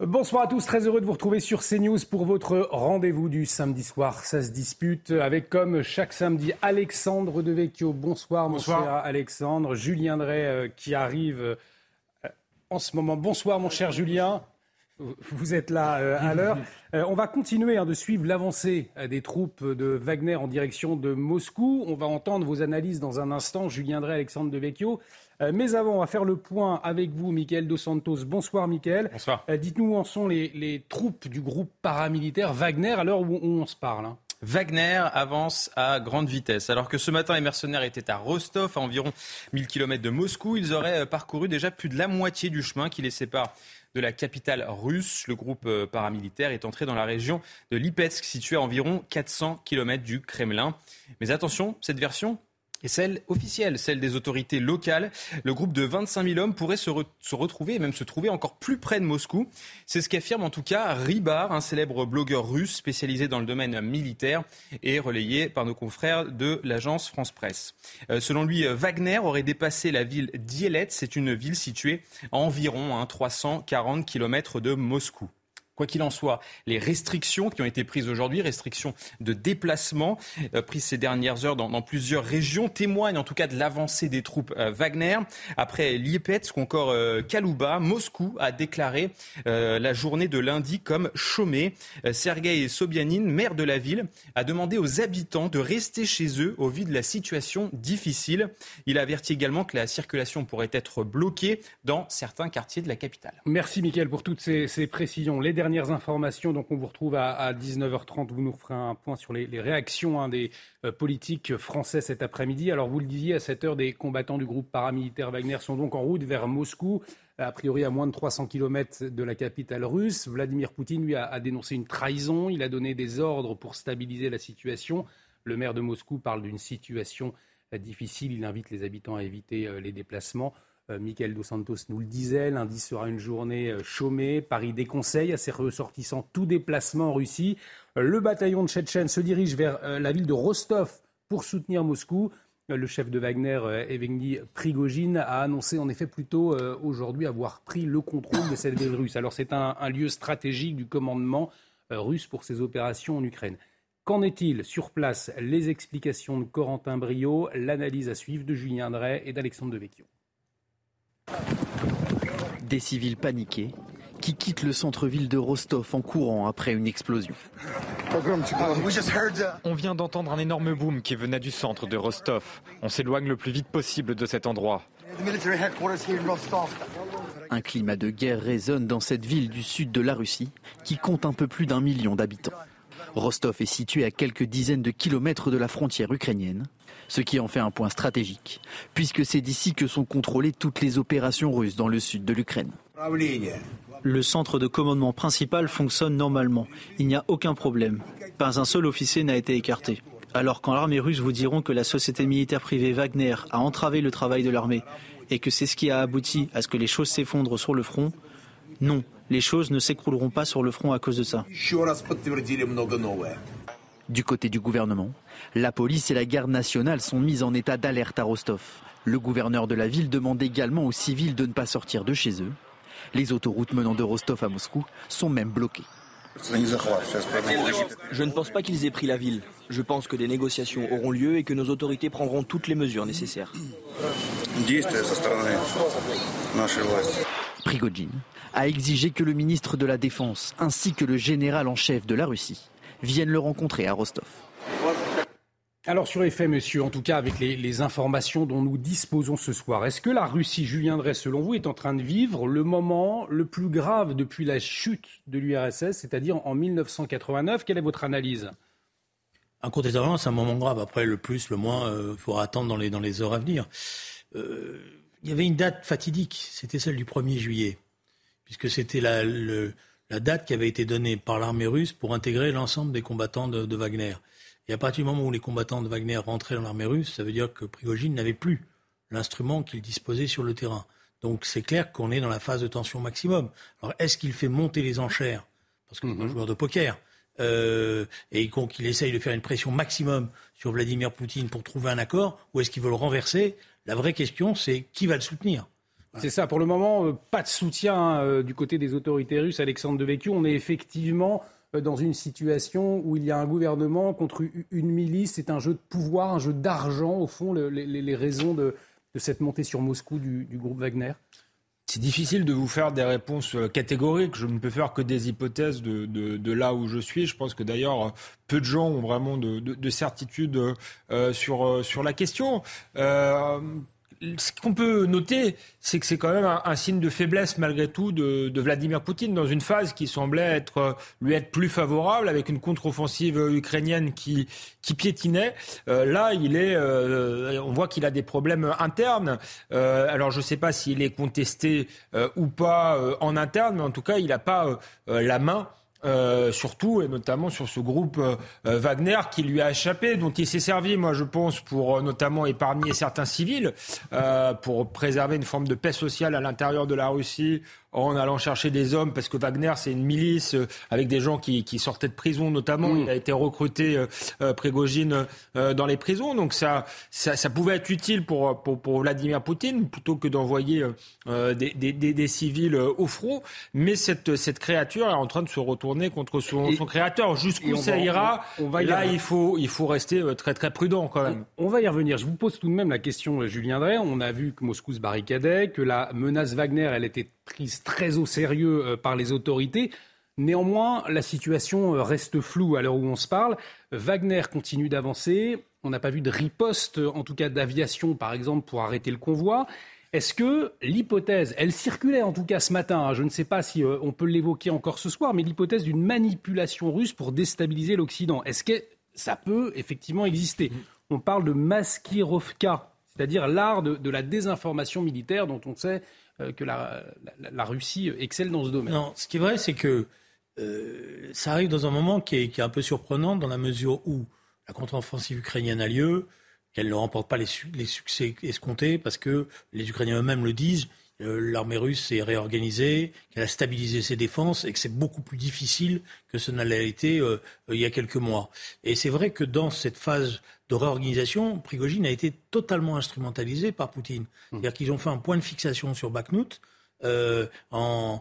Bonsoir à tous, très heureux de vous retrouver sur CNews pour votre rendez-vous du samedi soir. Ça se dispute avec, comme chaque samedi, Alexandre Devecchio. Bonsoir, mon cher Alexandre. Julien Drey euh, qui arrive euh, en ce moment. Bonsoir, mon cher Julien. Vous êtes là euh, à l'heure. on va continuer hein, de suivre l'avancée des troupes de Wagner en direction de Moscou. On va entendre vos analyses dans un instant, Julien Drey, Alexandre Devecchio. Euh, mais avant, on va faire le point avec vous, Michael Dos Santos. Bonsoir, Michael. Bonsoir. Euh, dites-nous où en sont les, troupes du groupe paramilitaire Wagner à l'heure où, on se parle. Hein. Wagner avance à grande vitesse. Alors que ce matin, les mercenaires étaient à Rostov, à environ 1000 km de Moscou, ils auraient euh, parcouru déjà plus de la moitié du chemin qui les sépare de la capitale russe. Le groupe paramilitaire est entré dans la région de Lipetsk, située à environ 400 km du Kremlin. Mais attention, cette version et celle officielle, celle des autorités locales. Le groupe de 25 000 hommes pourrait se, retrouver et même se trouver encore plus près de Moscou. C'est ce qu'affirme en tout cas Ribar, un célèbre blogueur russe spécialisé dans le domaine militaire et relayé par nos confrères de l'agence France Presse. Euh, selon lui, Wagner aurait dépassé la ville d'Ielet. C'est une ville située à environ 340 km de Moscou. Quoi qu'il en soit, les restrictions qui ont été prises aujourd'hui, restrictions de déplacement euh, prises ces dernières heures dans, plusieurs régions, témoignent en tout cas de l'avancée des troupes euh, Wagner. Après Liepetsk encore euh, Kalouba, Moscou a déclaré la journée de lundi comme chômée. Sergei Sobyanin, maire de la ville, a demandé aux habitants de rester chez eux au vu de la situation difficile. Il a averti également que la circulation pourrait être bloquée dans certains quartiers de la capitale. Merci Mickaël pour toutes ces, précisions. Les dernières informations. Donc, on vous retrouve à, 19h30. Vous nous ferez un point sur les, réactions hein, des euh, politiques français cet après-midi. Alors, vous le disiez, à cette heure, des combattants du groupe paramilitaire Wagner sont donc en route vers Moscou, a priori à moins de 300 km de la capitale russe. Vladimir Poutine, lui, a, dénoncé une trahison. Il a donné des ordres pour stabiliser la situation. Le maire de Moscou parle d'une situation euh, difficile. Il invite les habitants à éviter euh, les déplacements. Euh, Michael Dos Santos nous le disait, lundi sera une journée euh, chômée. Paris déconseille à ses ressortissants tout déplacement en Russie. Euh, le bataillon de Tchétchène se dirige vers la ville de Rostov pour soutenir Moscou. Le chef de Wagner, Evgeny Prigogine, a annoncé en effet plutôt aujourd'hui avoir pris le contrôle de cette ville russe. Alors c'est un, lieu stratégique du commandement russe pour ses opérations en Ukraine. Qu'en est-il sur place? Les explications de Corentin Brio, l'analyse à suivre de Julien Drey et d'Alexandre Devecchio. Des civils paniqués qui quittent le centre-ville de Rostov en courant après une explosion. On vient d'entendre un énorme boom qui venait du centre de Rostov. On s'éloigne le plus vite possible de cet endroit. Un climat de guerre résonne dans cette ville du sud de la Russie qui compte un peu plus d'un million d'habitants. Rostov est situé à quelques dizaines de kilomètres de la frontière ukrainienne ce qui en fait un point stratégique, puisque c'est d'ici que sont contrôlées toutes les opérations russes dans le sud de l'Ukraine. Le centre de commandement principal fonctionne normalement. Il n'y a aucun problème. Pas un seul officier n'a été écarté. Alors quand l'armée russe vous diront que la société militaire privée Wagner a entravé le travail de l'armée et que c'est ce qui a abouti à ce que les choses s'effondrent sur le front, non, les choses ne s'écrouleront pas sur le front à cause de ça. Du côté du gouvernement, la police et la garde nationale sont mises en état d'alerte à Rostov. Le gouverneur de la ville demande également aux civils de ne pas sortir de chez eux. Les autoroutes menant de Rostov à Moscou sont même bloquées. Je ne pense pas qu'ils aient pris la ville. Je pense que des négociations auront lieu et que nos autorités prendront toutes les mesures nécessaires. Prigogine a exigé que le ministre de la Défense ainsi que le général en chef de la Russie viennent le rencontrer à Rostov. Alors sur les faits, monsieur, en tout cas avec les, informations dont nous disposons ce soir, est-ce que la Russie, Julien Drey, selon vous, est en train de vivre le moment le plus grave depuis la chute de l'URSS, c'est-à-dire en 1989 Quelle est votre analyse? Incontestablement, c'est un moment grave. Après, le plus, le moins, il euh, faudra attendre dans les, dans les heures à venir. Euh, il y avait une date fatidique, c'était celle du 1er juillet, puisque c'était la, date qui avait été donnée par l'armée russe pour intégrer l'ensemble des combattants de, Wagner. Et à partir du moment où les combattants de Wagner rentraient dans l'armée russe, ça veut dire que Prigogine n'avait plus l'instrument qu'il disposait sur le terrain. Donc c'est clair qu'on est dans la phase de tension maximum. Alors est-ce qu'il fait monter les enchères? Parce que c'est un mhm. joueur de poker. Euh, et qu'il essaye de faire une pression maximum sur Vladimir Poutine pour trouver un accord, ou est-ce qu'il veut le renverser? La vraie question, c'est qui va le soutenir? C'est ça. Pour le moment, pas de soutien du côté des autorités russes. Alexandre Devecchio, on est effectivement dans une situation où il y a un gouvernement contre une milice. C'est un jeu de pouvoir, un jeu d'argent, au fond, les, raisons de, cette montée sur Moscou du, groupe Wagner c'est difficile de vous faire des réponses euh, catégoriques. Je ne peux faire que des hypothèses de, là où je suis. Je pense que d'ailleurs, peu de gens ont vraiment de, certitude euh, sur, sur la question. Euh, ce qu'on peut noter, c'est que c'est quand même un, signe de faiblesse malgré tout de, Vladimir Poutine dans une phase qui semblait être, lui être plus favorable avec une contre-offensive ukrainienne qui, qui piétinait. Euh, là, il est, euh, on voit qu'il a des problèmes internes. Euh, alors, je ne sais pas s'il est contesté ou pas en interne, mais en tout cas, il n'a pas la main euh, surtout et notamment sur ce groupe euh, Wagner qui lui a échappé, dont il s'est servi, moi je pense, pour euh, notamment épargner certains civils, pour préserver une forme de paix sociale à l'intérieur de la Russie, en allant chercher des hommes, parce que Wagner, c'est une milice euh, avec des gens qui, qui, sortaient de prison notamment. Mm. Il a été recruté, euh, euh Prégogine, euh, dans les prisons. Donc ça, ça, ça, pouvait être utile pour, pour, pour Vladimir Poutine, plutôt que d'envoyer des, des, des, civils au front. Mais cette, cette créature est en train de se retourner contre son, son créateur. Jusqu'où ça ira on va Là, il faut, il faut rester très très prudent quand même. On va y revenir. Je vous pose tout de même la question, Julien Drey. On a vu que Moscou se barricadait, que la menace Wagner, elle était prise très au sérieux euh, par les autorités. Néanmoins, la situation euh, reste floue à l'heure où on se parle. Wagner continue d'avancer. On n'a pas vu de riposte, en tout cas d'aviation, par exemple, pour arrêter le convoi. Est-ce que l'hypothèse, elle circulait en tout cas ce matin, hein, je ne sais pas si euh, on peut l'évoquer encore ce soir, mais l'hypothèse d'une manipulation russe pour déstabiliser l'Occident, est-ce que ça peut effectivement exister? On parle de maskirovka, c'est-à-dire l'art de, la désinformation militaire dont on sait euh, que la, Russie excelle dans ce domaine. Non, ce qui est vrai, c'est que euh, ça arrive dans un moment qui est, un peu surprenant dans la mesure où la contre-offensive ukrainienne a lieu, qu'elle ne remporte pas les, les, succès escomptés parce que les Ukrainiens eux-mêmes le disent. Euh, l'armée russe s'est réorganisée, qu'elle a stabilisé ses défenses et que c'est beaucoup plus difficile que ce n'a été il y a quelques mois. Et c'est vrai que dans cette phase de réorganisation, Prigogine a été totalement instrumentalisé par Poutine. Mmh. C'est-à-dire qu'ils ont fait un point de fixation sur Bakhmut, euh, en,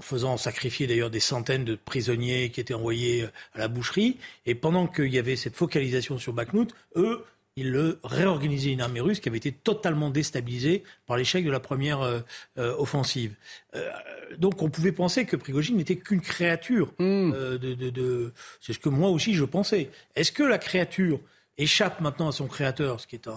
faisant sacrifier d'ailleurs des centaines de prisonniers qui étaient envoyés à la boucherie. Et pendant qu'il y avait cette focalisation sur Bakhmut, eux, ils le réorganisaient une armée russe qui avait été totalement déstabilisée par l'échec de la première euh, euh, offensive. donc on pouvait penser que Prigogine n'était qu'une créature. Mmh. de, C'est ce que moi aussi je pensais. Est-ce que la créature échappe maintenant à son créateur, ce qui est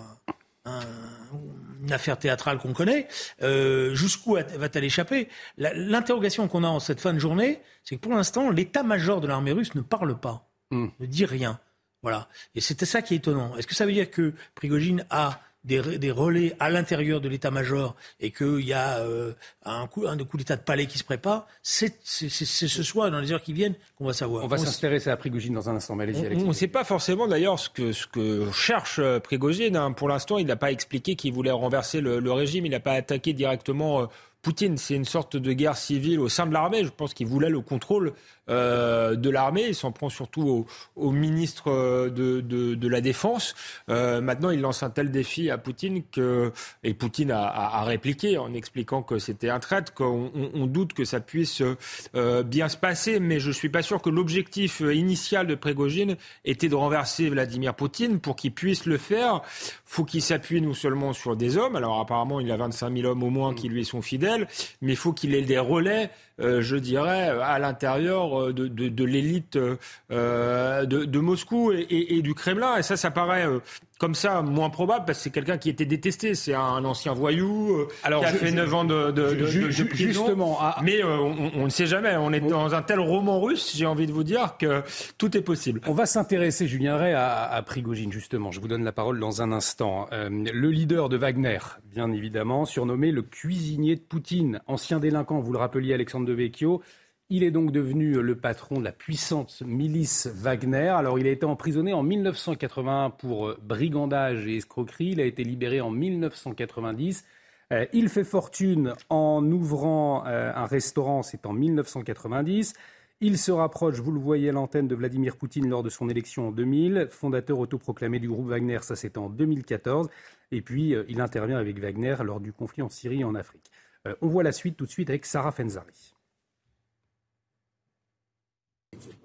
une affaire théâtrale qu'on connaît, euh, jusqu'où va-t-elle échapper? L'interrogation qu'on a en cette fin de journée, c'est que pour l'instant, l'état-major de l'armée russe ne parle pas, hmm. ne dit rien. Voilà. Et c'était ça qui est étonnant. Est-ce que ça veut dire que Prigogine a des, relais à l'intérieur de l'état-major et qu'il y a euh, un, coup, un coup d'état de palais qui se prépare, c'est ce soir, dans les heures qui viennent, qu'on va savoir. On va s'intéresser à Prigogine dans un instant. Mais on ne sait pas forcément d'ailleurs ce que, ce que cherche euh, Prigogine. Hein. Pour l'instant, il n'a pas expliqué qu'il voulait renverser le, régime. Il n'a pas attaqué directement. Euh, Poutine, c'est une sorte de guerre civile au sein de l'armée. Je pense qu'il voulait le contrôle euh, de l'armée. Il s'en prend surtout au, ministre euh, de, la Défense. Euh, maintenant, il lance un tel défi à Poutine que et Poutine a, répliqué en expliquant que c'était un traître, qu'on on, doute que ça puisse bien se passer. Mais je suis pas sûr que l'objectif initial de Prégogine était de renverser Vladimir Poutine. Pour qu'il puisse le faire, faut qu'il s'appuie non seulement sur des hommes. Alors apparemment, il a 25 000 hommes au moins qui lui sont fidèles, mais il faut qu'il ait des relais je dirais, à l'intérieur euh, de, de, de l'élite euh, de, de, Moscou et, et, et, du Kremlin. Et ça, ça paraît comme ça moins probable parce que c'est quelqu'un qui était détesté. C'est un ancien voyou euh, Alors, qui a fait 9 ans de, de, de, prison. Justement, mais euh, on, ne sait jamais. On est dans un tel roman russe, j'ai envie de vous dire que tout est possible. On va s'intéresser, Julien Ray, à, à, Prigogine justement. Je vous donne la parole dans un instant. Euh, le leader de Wagner, bien évidemment, surnommé le cuisinier de Poutine, ancien délinquant, vous le rappeliez, Alexandre de Vecchio. Il est donc devenu le patron de la puissante milice Wagner. Alors, il a été emprisonné en 1981 pour brigandage et escroquerie. Il a été libéré en 1990. Euh, il fait fortune en ouvrant euh, un restaurant, c'est en 1990. Il se rapproche, vous le voyez à l'antenne, de Vladimir Poutine lors de son élection en 2000, fondateur autoproclamé du groupe Wagner, ça c'était en 2014, et puis euh, il intervient avec Wagner lors du conflit en Syrie et en Afrique. Euh, on voit la suite tout de suite avec Sarah Fenzari.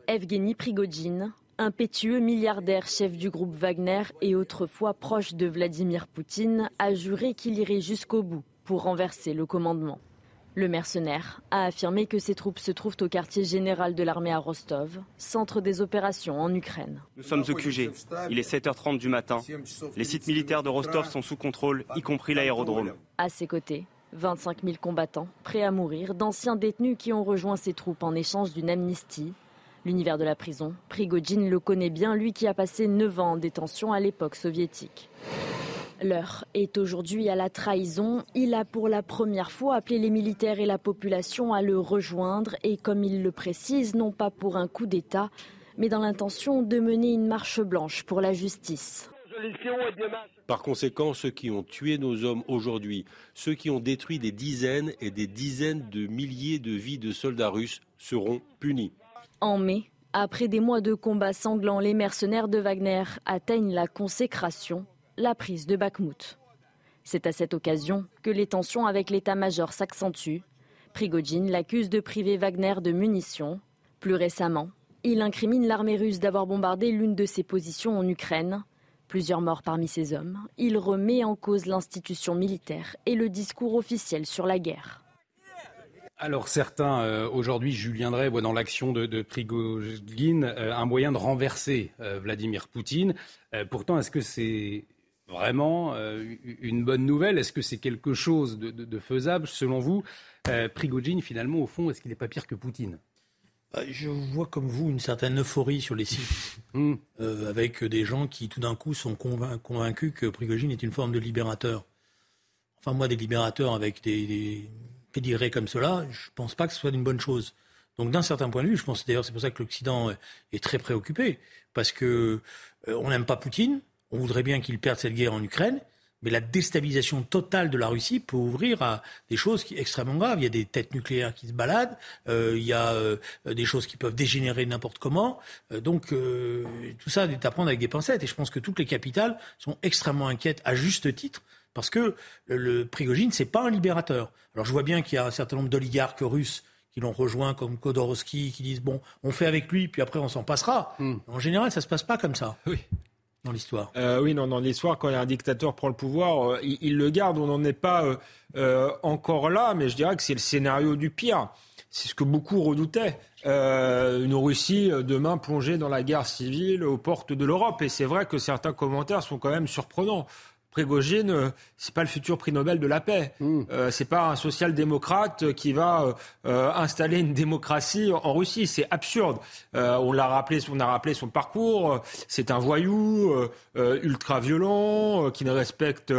Evgeny Prigogine, impétueux milliardaire chef du groupe Wagner et autrefois proche de Vladimir Poutine, a juré qu'il irait jusqu'au bout pour renverser le commandement. Le mercenaire a affirmé que ses troupes se trouvent au quartier général de l'armée à Rostov, centre des opérations en Ukraine. Nous sommes au QG. Il est 7h30 du matin. Les sites militaires de Rostov sont sous contrôle, y compris l'aérodrome. À ses côtés, 25 000 combattants, prêts à mourir, d'anciens détenus qui ont rejoint ses troupes en échange d'une amnistie L'univers de la prison, Prigogine le connaît bien, lui qui a passé 9 ans en détention à l'époque soviétique. L'heure est aujourd'hui à la trahison. Il a pour la première fois appelé les militaires et la population à le rejoindre et comme il le précise, non pas pour un coup d'État, mais dans l'intention de mener une marche blanche pour la justice. Par conséquent, ceux qui ont tué nos hommes aujourd'hui, ceux qui ont détruit des dizaines et des dizaines de milliers de vies de soldats russes seront punis. En mai, après des mois de combats sanglants, les mercenaires de Wagner atteignent la consécration, la prise de Bakhmut. C'est à cette occasion que les tensions avec l'état-major s'accentuent. Prigogine l'accuse de priver Wagner de munitions. Plus récemment, il incrimine l'armée russe d'avoir bombardé l'une de ses positions en Ukraine. Plusieurs morts parmi ses hommes. Il remet en cause l'institution militaire et le discours officiel sur la guerre. Alors certains, euh, aujourd'hui, Julien Drey voit dans l'action de, de Prigogine euh, un moyen de renverser euh, Vladimir Poutine. pourtant, est-ce que c'est vraiment une bonne nouvelle? Est-ce que c'est quelque chose de, faisable? Selon vous Prigogine, finalement, au fond, est-ce qu'il n'est pas pire que Poutine? Je vois comme vous une certaine euphorie sur les sites, hmm. avec des gens qui tout d'un coup sont convaincus que Prigogine est une forme de libérateur. Enfin, moi, des libérateurs avec des pédigré comme cela, je ne pense pas que ce soit une bonne chose. Donc d'un certain point de vue, je pense d'ailleurs c'est pour ça que l'Occident est très préoccupé, parce que euh, on n'aime pas Poutine, on voudrait bien qu'il perde cette guerre en Ukraine, mais la déstabilisation totale de la Russie peut ouvrir à des choses qui, extrêmement graves. Il y a des têtes nucléaires qui se baladent, euh, il y a euh, des choses qui peuvent dégénérer n'importe comment. donc tout ça est à prendre avec des pincettes. Et je pense que toutes les capitales sont extrêmement inquiètes, à juste titre, parce que le Prigogine, c'est pas un libérateur. Alors je vois bien qu'il y a un certain nombre d'oligarques russes qui l'ont rejoint, comme Kodorowski, qui disent bon, on fait avec lui, puis après on s'en passera. Hmm. En général, ça se passe pas comme ça. Oui. Dans l'histoire. Euh, oui, non, dans l'histoire, quand un dictateur prend le pouvoir, euh, il, le garde. On n'en est pas euh, encore là, mais je dirais que c'est le scénario du pire. C'est ce que beaucoup redoutaient. une Russie demain plongée dans la guerre civile aux portes de l'Europe. Et c'est vrai que certains commentaires sont quand même surprenants. Prégogine, euh, c'est pas le futur prix Nobel de la paix. Mm. Euh, c'est pas un social-démocrate qui va euh, installer une démocratie en Russie. C'est absurde. on l'a rappelé, on a rappelé son parcours. C'est un voyou ultra violent qui ne respecte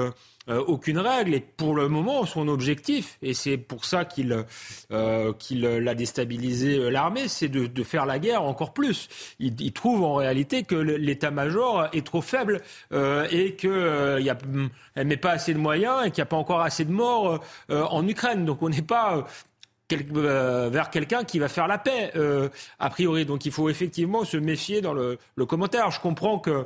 euh, aucune règle. Et pour le moment, son objectif, et c'est pour ça qu'il euh, qu'il a déstabilisé euh, l'armée, c'est de, de, faire la guerre encore plus. Il, il trouve en réalité que l'état-major est trop faible euh, et qu'il euh, a, elle met pas assez de moyens et qu'il n'y a pas encore assez de morts en Ukraine. Donc on n'est pas vers quelqu'un qui va faire la paix, a priori. Donc il faut effectivement se méfier dans le, le commentaire. Je comprends que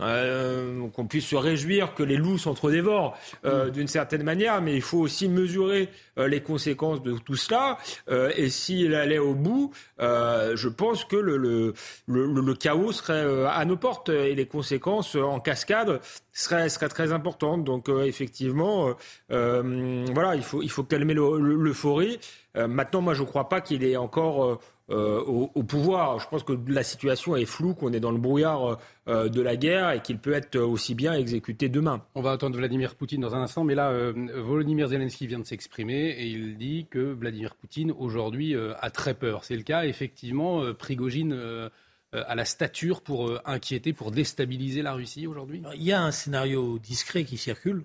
euh, qu'on puisse se réjouir que les loups s'entre-dévorent euh, mm. d'une certaine manière, mais il faut aussi mesurer euh, les conséquences de tout cela. Euh, et s'il allait au bout, euh, je pense que le, le, le, le, chaos serait à nos portes et les conséquences en cascade seraient, seraient très importantes. Donc effectivement, voilà, il faut, il faut calmer l'euphorie. maintenant, moi, je ne crois pas qu'il est encore euh, au, pouvoir. Je pense que la situation est floue, qu'on est dans le brouillard euh, de la guerre et qu'il peut être aussi bien exécuté demain. On va attendre Vladimir Poutine dans un instant, mais là, euh, Volodymyr Zelensky vient de s'exprimer et il dit que Vladimir Poutine aujourd'hui a très peur. C'est le cas, effectivement, Prigogine a la stature pour inquiéter, pour déstabiliser la Russie aujourd'hui? Il y a un scénario discret qui circule,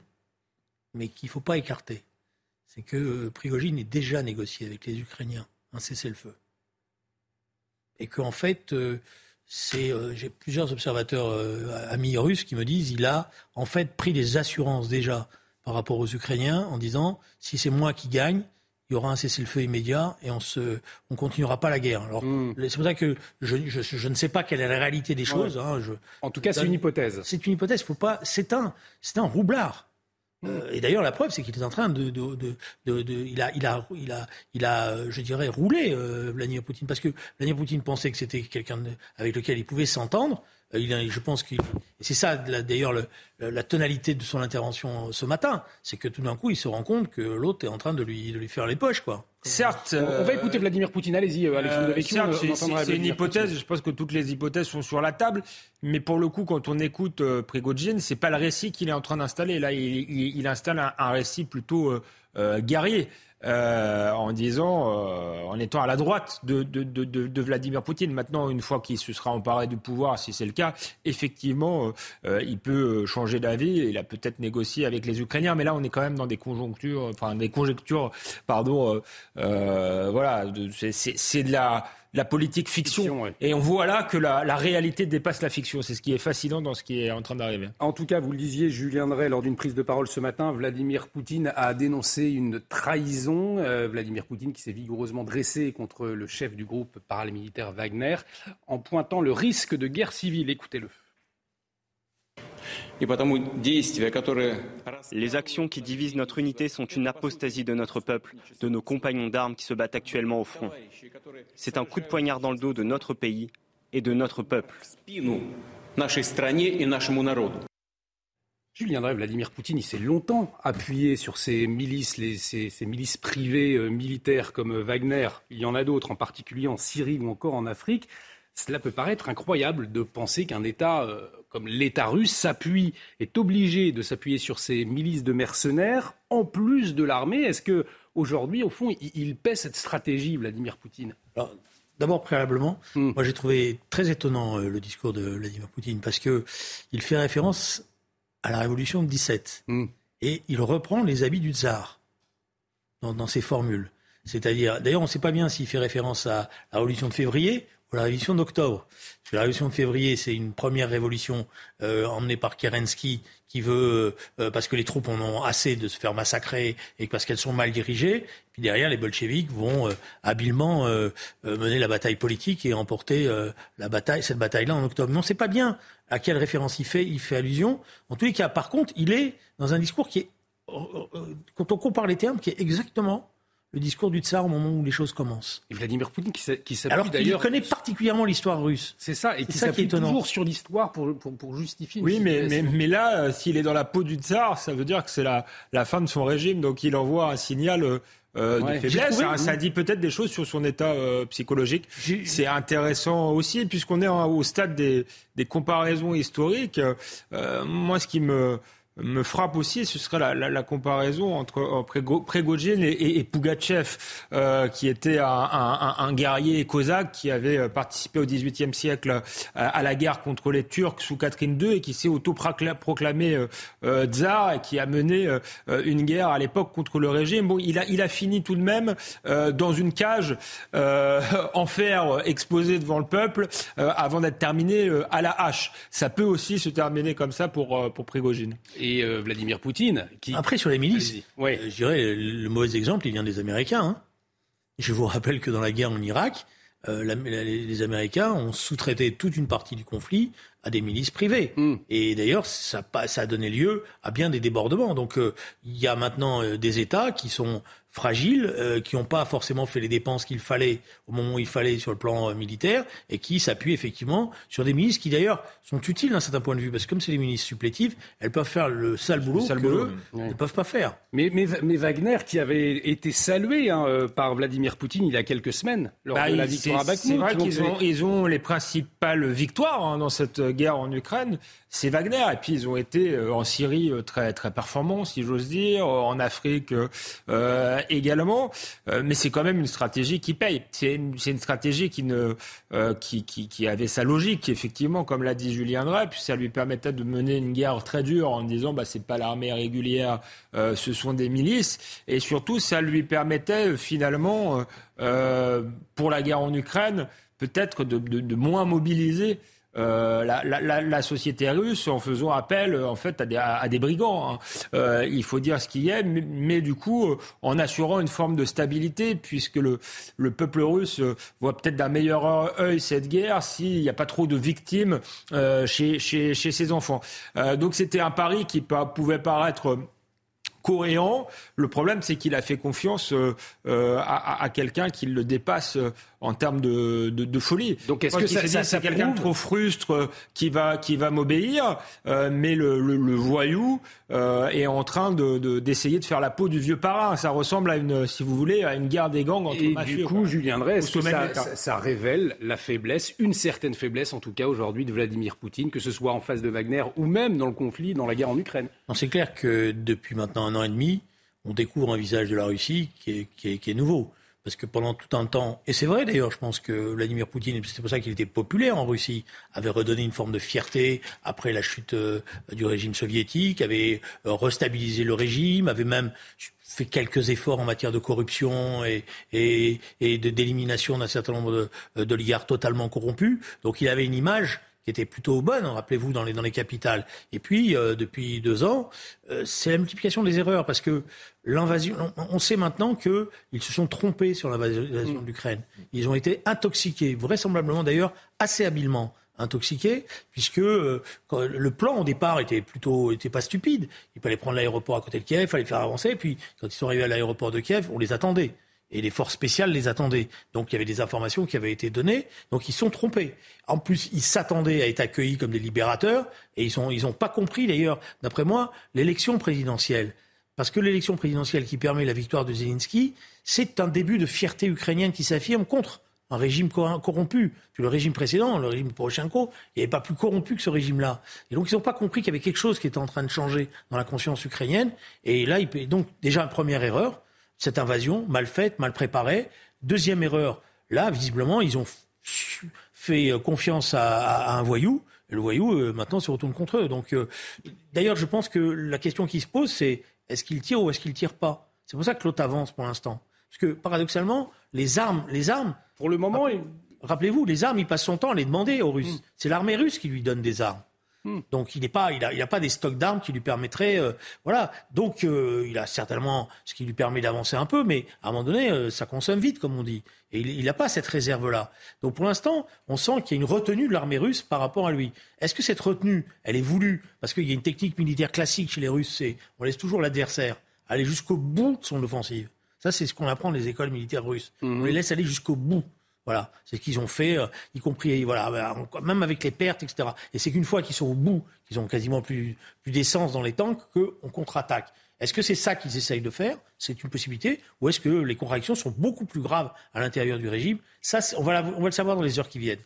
mais qu'il ne faut pas écarter. C'est que Prigogine est déjà négocié avec les Ukrainiens un cessez-le-feu et qu'en fait, euh, c'est, euh, j'ai plusieurs observateurs euh, amis russes qui me disent il a en fait pris des assurances déjà par rapport aux Ukrainiens en disant si c'est moi qui gagne, il y aura un cessez-le-feu immédiat et on se, on continuera pas la guerre. Alors, Hmm. c'est pour ça que je, je, je ne sais pas quelle est la réalité des choses. hein, je- En tout cas, c'est une hypothèse. C'est une hypothèse. Faut pas. C'est un, c'est un roublard. Euh, et d'ailleurs, la preuve, c'est qu'il est en train de, de, de, de- il a, il a, il a, il a, euh, je dirais, roulé euh, Vladimir Poutine parce que Vladimir Poutine pensait que c'était quelqu'un avec lequel il pouvait s'entendre. Euh, il je pense qu'il, c'est ça d'ailleurs le- la, la tonalité de son intervention ce matin, c'est que tout d'un coup, il se rend compte que l'autre est en train de lui, de lui faire les poches, quoi. Certes. On, on va écouter Vladimir Poutine. Allez-y, euh, Alexandre Euh, certes, c'est- une hypothèse. Poutine. Je pense que toutes les hypothèses sont sur la table. Mais pour le coup, quand on écoute euh, Prigogine, c'est pas le récit qu'il est en train d'installer. Là, il, il- il installe un, un récit plutôt euh, euh, guerrier. Euh, en disant, euh, en étant à la droite de, de, de, de- Vladimir Poutine. Maintenant, une fois qu'il se sera emparé du pouvoir, si c'est le cas, effectivement, euh, euh, il peut euh, changer d'avis. Il a peut-être négocié avec les Ukrainiens, mais là, on est quand même dans des conjonctures, enfin des conjectures, pardon. euh, voilà, c'est- de la la politique fiction. Fiction, ouais. Et on voit là que la, la réalité dépasse la fiction. C'est ce qui est fascinant dans ce qui est en train d'arriver. En tout cas, vous le disiez, Julien Drey, lors d'une prise de parole ce matin, Vladimir Poutine a dénoncé une trahison. Euh, Vladimir Poutine qui s'est vigoureusement dressé contre le chef du groupe paramilitaire Wagner en pointant le risque de guerre civile. Écoutez-le. Les actions qui divisent notre unité sont une apostasie de notre peuple, de nos compagnons d'armes qui se battent actuellement au front. C'est un coup de poignard dans le dos de notre pays et de notre peuple. Julien Drey, Vladimir Poutine, il s'est longtemps appuyé sur ces milices, les- ces, ces milices privées euh, militaires comme euh, Wagner. Il y en a d'autres, en particulier en Syrie ou encore en Afrique. Cela peut paraître incroyable de penser qu'un État euh, comme l'État russe s'appuie, est obligé de s'appuyer sur ces milices de mercenaires en plus de l'armée. Est-ce que aujourd'hui, au fond, il, il paie cette stratégie, Vladimir Poutine? Alors, D'abord, préalablement, Hmm. moi j'ai trouvé très étonnant euh, le discours de Vladimir Poutine parce que il fait référence à la révolution de 17 Hmm. et il reprend les habits du tsar dans, dans ses formules. C'est-à-dire, d'ailleurs, on ne sait pas bien s'il fait référence à la révolution de février la révolution d'octobre. La révolution de février, c'est une première révolution euh, emmenée par Kerensky qui veut, euh, parce que les troupes en ont assez de se faire massacrer et parce qu'elles sont mal dirigées. Puis derrière, les bolcheviks vont euh, habilement euh, mener la bataille politique et emporter la bataille, cette bataille-là en octobre. Mais on ne sait pas bien à quelle référence il fait, il fait allusion. En tous les cas, par contre, il est dans un discours qui est, quand on compare les termes, qui est exactement le discours du tsar au moment où les choses commencent. Et Vladimir Poutine qui s'a- qui s'appuie Alors qu'il d'ailleurs. connaît particulièrement l'histoire russe. C'est ça, et C'est qui ça qui est s'appuie toujours sur l'histoire pour, pour, pour justifier une Oui, mais, mais, situation. mais là, euh, s'il est dans la peau du tsar, ça veut dire que c'est la, la fin de son régime. Donc il envoie un signal euh, euh, Ouais. de faiblesse. trouvé, hein. oui. Ça dit peut-être des choses sur son état euh, psychologique. C'est intéressant aussi, puisqu'on est en- au stade des, des comparaisons historiques. Euh, moi, ce qui me me frappe aussi, ce serait la, comparaison entre et, et, Pougatchev, euh, qui était un, guerrier cosaque qui avait euh, participé au XVIIIe siècle euh, à la guerre contre les Turcs sous Catherine II et qui s'est autoproclamé euh, tsar et qui a mené une guerre à l'époque contre le régime. Bon, il a, fini tout de même dans une cage en fer exposée devant le peuple avant d'être terminé à la hache. Ça peut aussi se terminer comme ça pour, pour Prigogine. Et euh, Vladimir Poutine qui. Après, sur les milices. Ouais. euh, je dirais, le mauvais exemple, il vient des Américains. hein. Je vous rappelle que dans la guerre en Irak, euh, la- la- les Américains ont sous-traité toute une partie du conflit à des milices privées. Hmm. Et d'ailleurs, ça, ça a donné lieu à bien des débordements. Donc, il y a maintenant des États qui sont fragiles, euh, qui n'ont pas forcément fait les dépenses qu'il fallait au moment où il fallait sur le plan euh, militaire, et qui s'appuient effectivement sur des milices qui d'ailleurs sont utiles d'un certain point de vue, parce que comme c'est des milices supplétives, elles peuvent faire le sale boulot sale que boulot, eux oui. ne peuvent pas faire. Mais, mais, mais Wagner, qui avait été salué hein, euh, par Vladimir Poutine il y a quelques semaines, lors Bah, de la victoire à c'est- C'est vrai qu'ils ont, ils ont les principales victoires hein, dans cette guerre en Ukraine. C'est Wagner. Et puis ils ont été euh, en Syrie euh, très, très performants, si j'ose dire, euh, en Afrique euh, également. Mais c'est quand même une stratégie qui paye. C'est une, une stratégie qui, ne, euh, qui, qui, qui avait sa logique, effectivement, comme l'a dit Julien Drey. Puis ça lui permettait de mener une guerre très dure en disant bah, c'est pas l'armée régulière, euh, ce sont des milices. Et surtout, ça lui permettait finalement, pour la guerre en Ukraine, peut-être de, de- de moins mobiliser euh, la, société russe en faisant appel en fait à des, brigands. Hein. Euh, il faut dire ce qu'il y a, mais, du coup en assurant une forme de stabilité, puisque le, le peuple russe voit peut-être d'un meilleur œil cette guerre s'il n'y a pas trop de victimes chez, ses enfants. donc c'était un pari qui pouvait paraître coréen. Le problème, c'est qu'il a fait confiance euh, euh, à, quelqu'un qui le dépasse euh, en termes de, de, de folie. Donc est-ce que ça, ça, c'est quelqu'un de trop frustre qui va qui va m'obéir, mais le, le, le voyou est en train de, d'essayer de, faire la peau du vieux parrain. Ça ressemble à une, si vous voulez, à une guerre des gangs entre Et mafieux. du coup, Julien Drey, est-ce que ça, ça, révèle la faiblesse, une certaine faiblesse en tout cas aujourd'hui de Vladimir Poutine, que ce soit en face de Wagner ou même dans le conflit, dans la guerre en Ukraine? Non, c'est clair que depuis maintenant un an et demi, on découvre un visage de la Russie qui est, qui est, qui est nouveau. Parce que pendant tout un temps, et c'est vrai d'ailleurs, je pense que Vladimir Poutine, c'est pour ça qu'il était populaire en Russie, avait redonné une forme de fierté après la chute euh, du régime soviétique, avait euh, restabilisé le régime, avait même fait quelques efforts en matière de corruption et, et, d'élimination d'un certain nombre d'oligarques totalement corrompus. Donc il avait une image qui était plutôt bonne, rappelez-vous, dans les, dans les capitales. Et puis, euh, depuis deux ans, euh, c'est la multiplication des erreurs, parce que l'invasion, on, sait maintenant qu'ils se sont trompés sur l'invasion mm. de l'Ukraine. Ils ont été intoxiqués, vraisemblablement d'ailleurs assez habilement intoxiqués, puisque euh, le plan au départ était plutôt était pas stupide. Il fallait prendre l'aéroport à côté de Kiev, il fallait faire avancer, et puis quand ils sont arrivés à l'aéroport de Kiev, on les attendait et les forces spéciales les attendaient. Donc il y avait des informations qui avaient été données. Donc ils sont trompés. En plus, ils s'attendaient à être accueillis comme des libérateurs et ils n'ont ils pas compris d'ailleurs, d'après moi, l'élection présidentielle. Parce que l'élection présidentielle qui permet la victoire de Zelensky, c'est un début de fierté ukrainienne qui s'affirme contre un régime corrompu. Puis le régime précédent, le régime Poroshenko, il n'est pas plus corrompu que ce régime-là. Et donc ils n'ont pas compris qu'il y avait quelque chose qui était en train de changer dans la conscience ukrainienne. Et là, il donc déjà une première erreur, cette invasion, mal faite, mal préparée. Deuxième erreur, là, visiblement, ils ont fait euh, confiance à, un voyou. Le voyou, euh, maintenant, se retourne contre eux. Donc, euh, d'ailleurs, je pense que la question qui se pose, c'est est-ce qu'il tire ou est-ce qu'il tire pas? C'est pour ça que l'autre avance pour l'instant. Parce que, paradoxalement, les armes, les armes, pour le moment, rappelez-vous, les armes, il passe son temps à les demander aux Russes. Mm. C'est l'armée russe qui lui donne des armes. Hmm. Donc il n'est pas, il a, il a, pas des stocks d'armes qui lui permettraient, euh, voilà. Donc euh, il a certainement ce qui lui permet d'avancer un peu, mais à un moment donné, euh, ça consomme vite, comme on dit. Et il n'a pas cette réserve-là. Donc pour l'instant, on sent qu'il y a une retenue de l'armée russe par rapport à lui. Est-ce que cette retenue, elle est voulue? Parce qu'il y a une technique militaire classique chez les Russes, c'est on laisse toujours l'adversaire aller jusqu'au bout de son offensive. Ça, c'est ce qu'on apprend dans les écoles militaires russes. On les laisse aller jusqu'au bout. Voilà, c'est ce qu'ils ont fait, euh, y compris voilà, bah, même avec les pertes, etc. Et c'est qu'une fois qu'ils sont au bout, qu'ils ont quasiment plus, plus d'essence dans les tanks, qu'on contre-attaque. Est-ce que c'est ça qu'ils essayent de faire? C'est une possibilité. Ou est-ce que les contradictions sont beaucoup plus graves à l'intérieur du régime? Ça, on va, on va le savoir dans les heures qui viennent.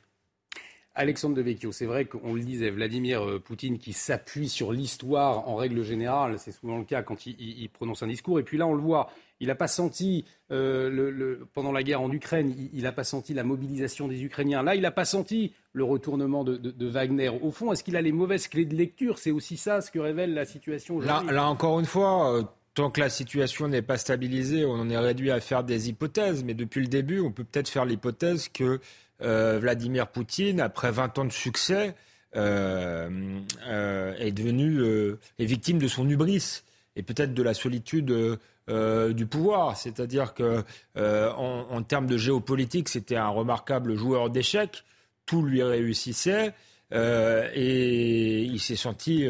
Alexandre de Vecchio, c'est vrai qu'on le disait, Vladimir euh, Poutine qui s'appuie sur l'histoire en règle générale, c'est souvent le cas quand il, prononce un discours. Et puis là, on le voit, il n'a pas senti, euh, le, pendant la guerre en Ukraine, il n'a pas senti la mobilisation des Ukrainiens. Là, il n'a pas senti le retournement de, de, de Wagner. Au fond, est-ce qu'il a les mauvaises clés de lecture? C'est aussi ça ce que révèle la situation aujourd'hui. Là, là, encore une fois, euh, tant que la situation n'est pas stabilisée, on en est réduit à faire des hypothèses. Mais depuis le début, on peut peut-être faire l'hypothèse que euh, Vladimir Poutine, après 20 ans de succès, est devenu est victime de son hubris et peut-être de la solitude euh, du pouvoir. C'est-à-dire que euh, en, termes de géopolitique, c'était un remarquable joueur d'échecs. Tout lui réussissait euh, et il s'est senti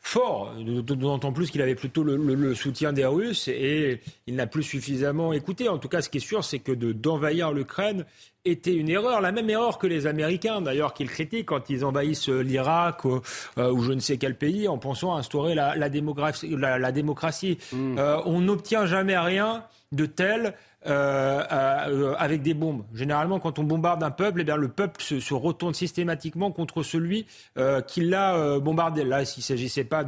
fort, d'autant plus qu'il avait plutôt le, soutien des Russes et il n'a plus suffisamment écouté. En tout cas, ce qui est sûr, c'est que d'envahir l'Ukraine était une erreur, la même erreur que les Américains d'ailleurs qu'ils critiquent quand ils envahissent l'Irak ou, euh, ou, je ne sais quel pays en pensant à instaurer la, la, la, démocratie. Mm. Euh, on n'obtient jamais rien de tel euh, euh, avec des bombes. Généralement, quand on bombarde un peuple, eh bien, le peuple se, retourne systématiquement contre celui euh, qui l'a bombardé. Là, il ne s'agissait pas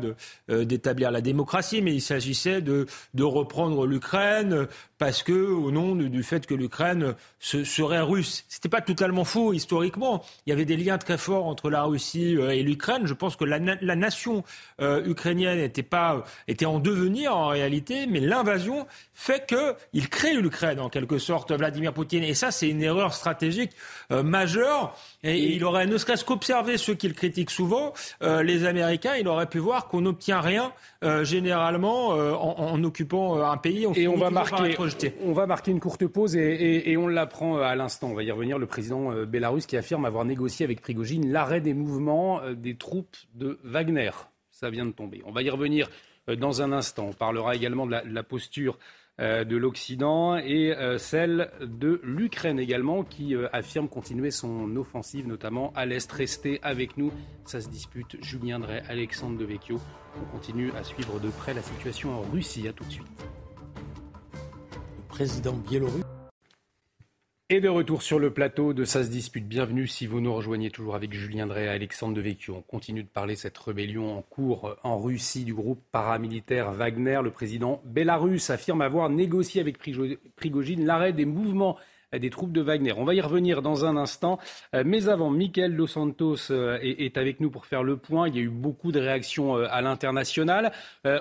d'établir la démocratie, mais il s'agissait de, de reprendre l'Ukraine parce que, au nom du, fait que l'Ukraine serait russe. C'était pas totalement faux historiquement. Il y avait des liens très forts entre la Russie et l'Ukraine. Je pense que la, la nation ukrainienne était pas était en devenir en réalité, mais l'invasion fait que il crée l'Ukraine en quelque sorte, Vladimir Poutine. Et ça, c'est une erreur stratégique euh, majeure. Et, il aurait, ne serait-ce qu'observé ceux qu'il critique souvent, euh, les Américains, il aurait pu voir qu'on n'obtient rien euh, généralement en, occupant un pays. On et on va, marquer, on va marquer une courte pause et, et on l'apprend à l'instant. On va y revenir. Le président bélarus qui affirme avoir négocié avec Prigogine l'arrêt des mouvements des troupes de Wagner. Ça vient de tomber. On va y revenir dans un instant. On parlera également de la posture de l'Occident et euh, celle de l'Ukraine également qui euh, affirme continuer son offensive notamment à l'Est. Restez avec nous, ça se dispute. Julien Drey, Alexandre Devecchio. On continue à suivre de près la situation en Russie. À tout de suite. Le président biélorusse. Et de retour sur le plateau de Ça se dispute. Bienvenue si vous nous rejoignez toujours avec Julien Drey et Alexandre Devecchio. On continue de parler de cette rébellion en cours en Russie du groupe paramilitaire Wagner. Le président bélarus affirme avoir négocié avec Prigogine l'arrêt des mouvements des troupes de Wagner. On va y revenir dans un instant. Euh, mais avant, Michael Dos Santos euh, est avec nous pour faire le point. Il y a eu beaucoup de réactions euh, à l'international.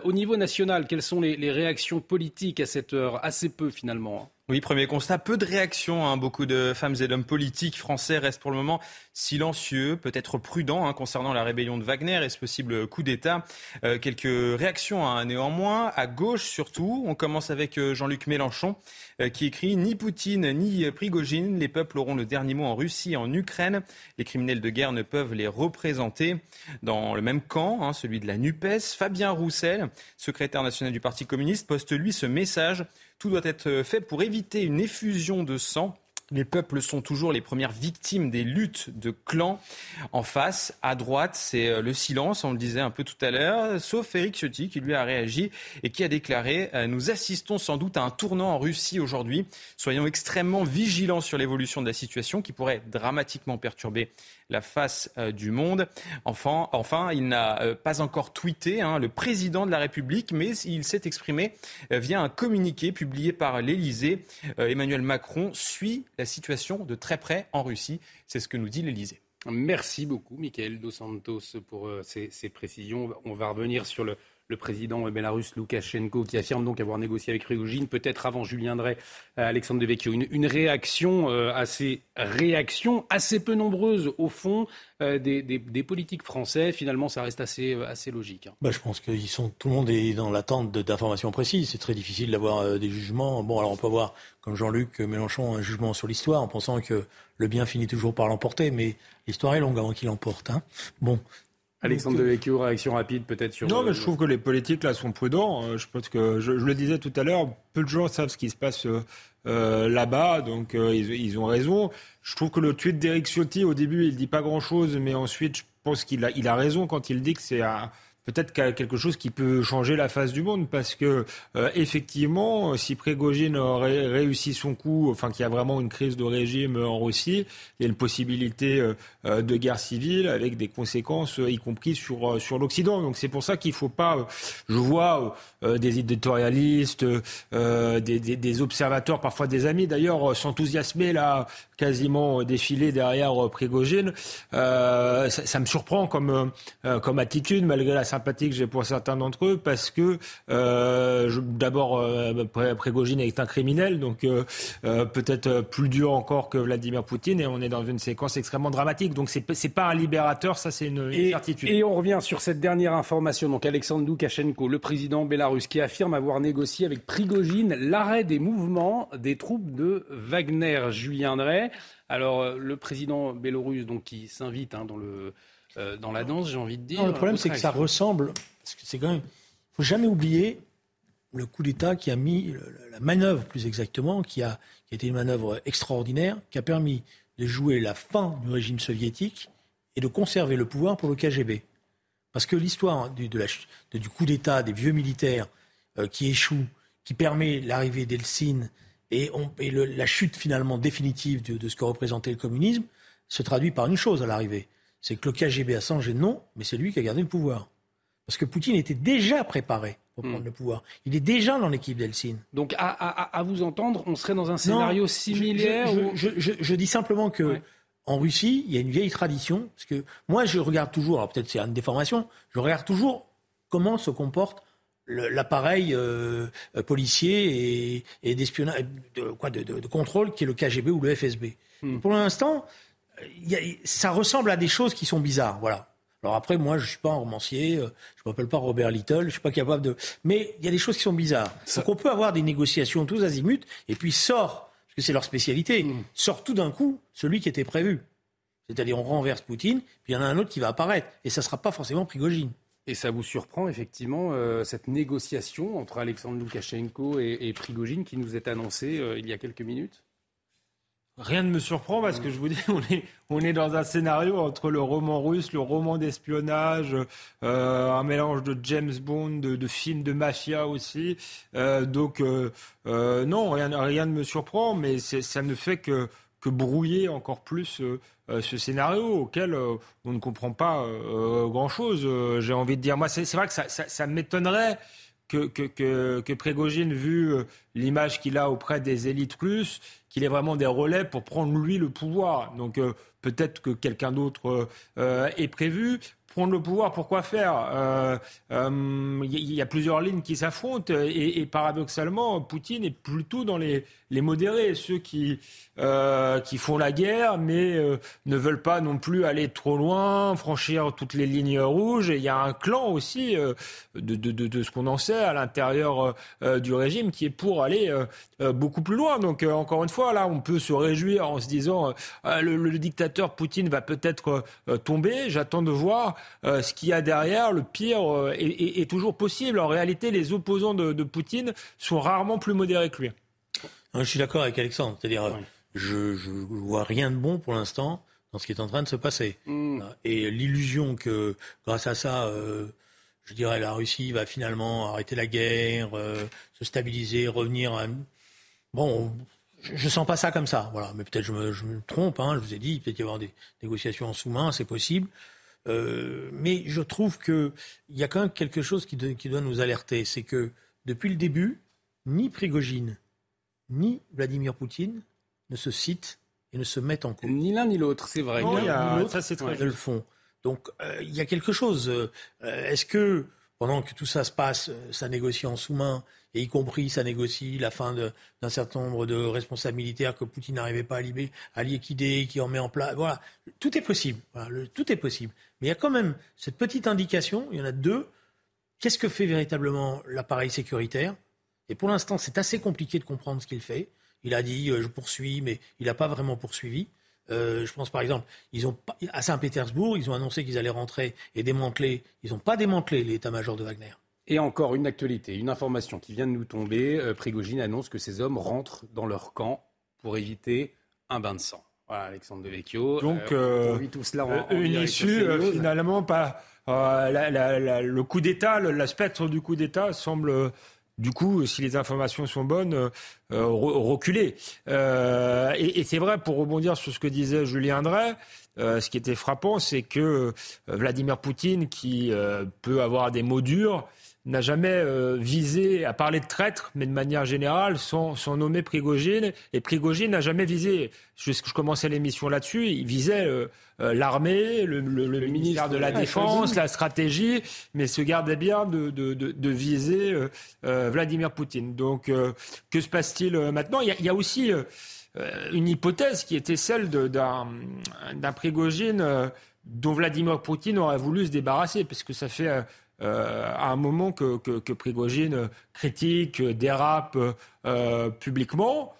Au niveau national, quelles sont les réactions politiques à cette heure? Assez peu finalement. Hein. Oui, premier constat, peu de réactions. Hein. Beaucoup de femmes et d'hommes politiques français restent pour le moment silencieux, peut-être prudents hein, concernant la rébellion de Wagner et ce possible coup d'État? Euh, quelques réactions hein, néanmoins, à gauche surtout. On commence avec euh, Jean-Luc Mélenchon euh, qui écrit Ni Poutine ni Prigogine, les peuples auront le dernier mot en Russie et en Ukraine. Les criminels de guerre ne peuvent les représenter. Dans le même camp, celui de la NUPES, Fabien Roussel, secrétaire national du Parti communiste, poste lui ce message tout doit être fait pour éviter une effusion de sang les peuples sont toujours les premières victimes des luttes de clans. En face, à droite, c'est euh, le silence, on le disait un peu tout à l'heure, sauf Eric Ciotti qui lui a réagi et qui a déclaré euh, Nous assistons sans doute à un tournant en Russie aujourd'hui. Soyons extrêmement vigilants sur l'évolution de la situation qui pourrait dramatiquement perturber la face euh, du monde. Enfin, enfin il n'a pas encore tweeté hein, le président de la République, mais il s'est exprimé via un communiqué publié par l'Élysée. Emmanuel Macron suit la situation de très près en Russie. C'est ce que nous dit l'Élysée. Merci beaucoup, Michael Dos Santos, pour ces, ces précisions. On va revenir sur le, le président bélarus Loukachenko, qui affirme donc avoir négocié avec Prigogine, peut-être avant Julien Drey, euh, Alexandre Devecchio. Une, une réaction euh, assez réaction assez peu nombreuse au fond euh, des, politiques français. Finalement, ça reste assez, assez logique. Hein. Bah, je pense que sont, tout le monde est dans l'attente d'informations précises. C'est très difficile d'avoir des jugements. Bon, alors on peut avoir, comme Jean-Luc Mélenchon, un jugement sur l'histoire en pensant que le bien finit toujours par l'emporter, mais l'histoire est longue avant qu'il l'emporte. Hein. Bon, Alexandre Devecchio, réaction rapide peut-être sur. Non, mais je trouve que les politiques là sont prudents. Euh, je pense que je, le disais tout à l'heure, peu de gens savent ce qui se passe euh, euh, là-bas, donc ils, ont raison. Je trouve que le tweet d'Eric Ciotti au début, il dit pas grand-chose, mais ensuite, je pense qu'il a, il a raison quand il dit que c'est un peut-être quelque chose qui peut changer la face du monde parce que euh, effectivement, si Prégogine aurait réussi son coup, enfin qu'il y a vraiment une crise de régime en Russie, il y a une possibilité euh, euh, de guerre civile avec des conséquences, y compris sur sur l'Occident. Donc c'est pour ça qu'il faut pas. Je vois des éditorialistes, des, observateurs, parfois des amis d'ailleurs, s'enthousiasmer là quasiment défiler derrière Prégogine. Ça, ça, me surprend comme comme attitude malgré la sympathie que j'ai pour certains d'entre eux parce que euh, d'abord euh, Prégogine est un criminel, donc euh, euh, peut-être plus dur encore que Vladimir Poutine, et on est dans une séquence extrêmement dramatique. Donc c'est c'est pas un libérateur, ça c'est une, certitude. Et on revient sur cette dernière information. Donc Alexandre Loukachenko, le président bélarus, qui affirme avoir négocié avec Prigogine l'arrêt des mouvements des troupes de Wagner. Julien Drey. Alors le président bélorusse, donc qui s'invite hein, dans le euh, dans la danse, j'ai envie de dire. le problème, c'est que ça ressemble. Parce que c'est quand même. Il faut jamais oublier le coup d'État qui a mis la manœuvre, plus exactement, qui a, qui a été une manœuvre extraordinaire, qui a permis de jouer la fin du régime soviétique et de conserver le pouvoir pour le KGB. Parce que l'histoire du, de du coup d'État des vieux militaires euh, qui échouent, qui permet l'arrivée d'Eltsine et, et la chute finalement définitive de, de, ce que représentait le communisme, se traduit par une chose à l'arrivée c'est que le KGB a changé de nom, mais c'est lui qui a gardé le pouvoir. Parce que Poutine était déjà préparé pour prendre hmm. le pouvoir. Il est déjà dans l'équipe d'Helsinki. Donc, à, vous entendre, on serait dans un scénario similaire je, dis simplement que en Russie, il y a une vieille tradition. Parce que moi, je regarde toujours, alors peut-être c'est une déformation, je regarde toujours comment se comporte l'appareil euh, policier et, d'espionnage, de, quoi, de, contrôle qui est le KGB ou le FSB. Hmm. Pour l'instant, ça ressemble à des choses qui sont bizarres, voilà. Alors après, moi, je suis pas un romancier, euh, je m'appelle pas Robert Little, je suis pas capable de. Mais il y a des choses qui sont bizarres. Donc on peut avoir des négociations tous azimuts, et puis sort, parce que c'est leur spécialité, hmm. sort tout d'un coup celui qui était prévu. C'est-à-dire on renverse Poutine, puis il y en a un autre qui va apparaître, et ça sera pas forcément Prigogine. Et ça vous surprend effectivement euh, cette négociation entre Alexandre Loukachenko et, Prigogine qui nous est annoncée euh, il y a quelques minutes? Rien ne me surprend parce que je vous dis, on est, on est dans un scénario entre le roman russe, le roman d'espionnage, euh, un mélange de James Bond, de, de films de mafia aussi. Euh, donc, euh, non, rien, rien ne me surprend, mais ça ne fait que, que brouiller encore plus ce scénario auquel on ne comprend pas grand-chose, j'ai envie de dire. Moi, c'est vrai que ça, ça, ça m'étonnerait que, Prégogine, vu l'image qu'il a auprès des élites russes, qu'il ait vraiment des relais pour prendre lui le pouvoir. Donc euh, peut-être que quelqu'un d'autre euh, est prévu. Prendre le pouvoir, pourquoi faire? Il euh, y, a plusieurs lignes qui s'affrontent et, paradoxalement, Poutine est plutôt dans les, modérés, ceux qui, euh, qui font la guerre, mais euh, ne veulent pas non plus aller trop loin, franchir toutes les lignes rouges. Et il y a un clan aussi euh, de, de, de, ce qu'on en sait à l'intérieur euh, du régime qui est pour aller beaucoup plus loin. Donc encore une fois, là, on peut se réjouir en se disant le, dictateur Poutine va peut-être tomber. J'attends de voir ce qu'il y a derrière. Le pire est, est, est, toujours possible. En réalité, les opposants de, de Poutine sont rarement plus modérés que lui. je suis d'accord avec Alexandre. C'est-à-dire, je ne vois rien de bon pour l'instant dans ce qui est en train de se passer. Mm. Et l'illusion que grâce à ça, euh, je dirais, la Russie va finalement arrêter la guerre, euh, se stabiliser, revenir à... Bon, je, ne sens pas ça comme ça. Voilà. Mais peut-être je me, je me trompe. Hein, je vous ai dit, peut-être y avoir des négociations en sous-main, c'est possible. Euh, mais je trouve qu'il y a quand même quelque chose qui, qui doit nous alerter. C'est que depuis le début, ni Prigogine, ni Vladimir Poutine ne se citent et ne se mettent en cause. Ni l'un ni l'autre, c'est vrai. ni l'un ni l'autre, le font. Donc euh, il y a quelque chose. Euh, est-ce que pendant que tout ça se passe, ça négocie en sous-main, et y compris ça négocie la fin d'un certain nombre de responsables militaires que Poutine n'arrivait pas à, liquider, qui en met en place. Voilà, tout est possible. tout est possible. Mais il y a quand même cette petite indication. Il y en a deux. Qu'est-ce que fait véritablement l'appareil sécuritaire? Et pour l'instant, c'est assez compliqué de comprendre ce qu'il fait. Il a dit euh, je poursuis, mais il n'a pas vraiment poursuivi. Euh, je pense par exemple, ils ont à Saint-Pétersbourg, ils ont annoncé qu'ils allaient rentrer et démanteler. Ils n'ont pas démantelé l'état-major de Wagner. Et encore une actualité, une information qui vient de nous tomber. Euh, Prigogine annonce que ces hommes rentrent dans leur camp pour éviter un bain de sang. Voilà, Alexandre Devecchio. Donc, tout cela une issue finalement pas. le coup d'État, le, spectre du coup d'État semble du coup, si les informations sont bonnes, euh, euh, reculer. Euh, et, c'est vrai, pour rebondir sur ce que disait Julien Drey, ce qui était frappant, c'est que Vladimir Poutine, qui peut avoir des mots durs, n'a jamais euh, visé à parler de traître, mais de manière générale, sans, nommer Prigogine. Et Prigogine n'a jamais visé, je, je commençais l'émission là-dessus, il visait euh, euh, l'armée, le, ministère de la Défense, la stratégie, mais se gardait bien de, de, viser Vladimir Poutine. Donc, que se passe-t-il maintenant? Il y, a, aussi une hypothèse qui était celle d'un Prigogine dont Vladimir Poutine aurait voulu se débarrasser, parce que ça fait euh, à un moment que, que, Prigogine critique, dérape euh, publiquement.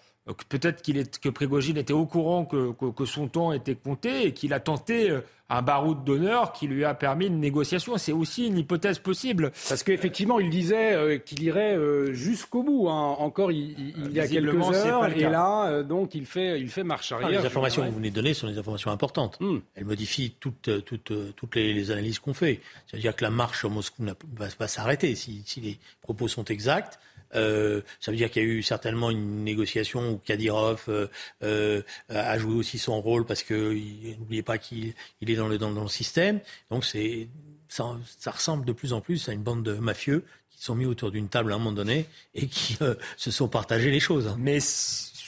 Peut-être qu'il est, que Prigogine était au courant que, que, son temps était compté et qu'il a tenté euh, un baroud d'honneur qui lui a permis une négociation. C'est aussi une hypothèse possible. Parce qu'effectivement, il disait euh, qu'il irait euh, jusqu'au bout. Hein. Encore il, il, y a quelques heures, et là, donc il fait, il fait marche arrière. les informations que vous venez de donner sont des informations importantes. Hmm. Elles modifient toutes, toutes, toutes les, analyses qu'on fait. C'est-à-dire que la marche sur Moscou va, va s'arrêter si, si les propos sont exacts. Euh, ça veut dire qu'il y a eu certainement une négociation où Kadyrov euh, euh, a joué aussi son rôle parce que n'oubliez pas qu'il il est dans le, dans, le système. Donc c'est ça, ça, ressemble de plus en plus à une bande de mafieux qui sont mis autour d'une table à un moment donné et qui se sont partagés les choses. Hein. Mais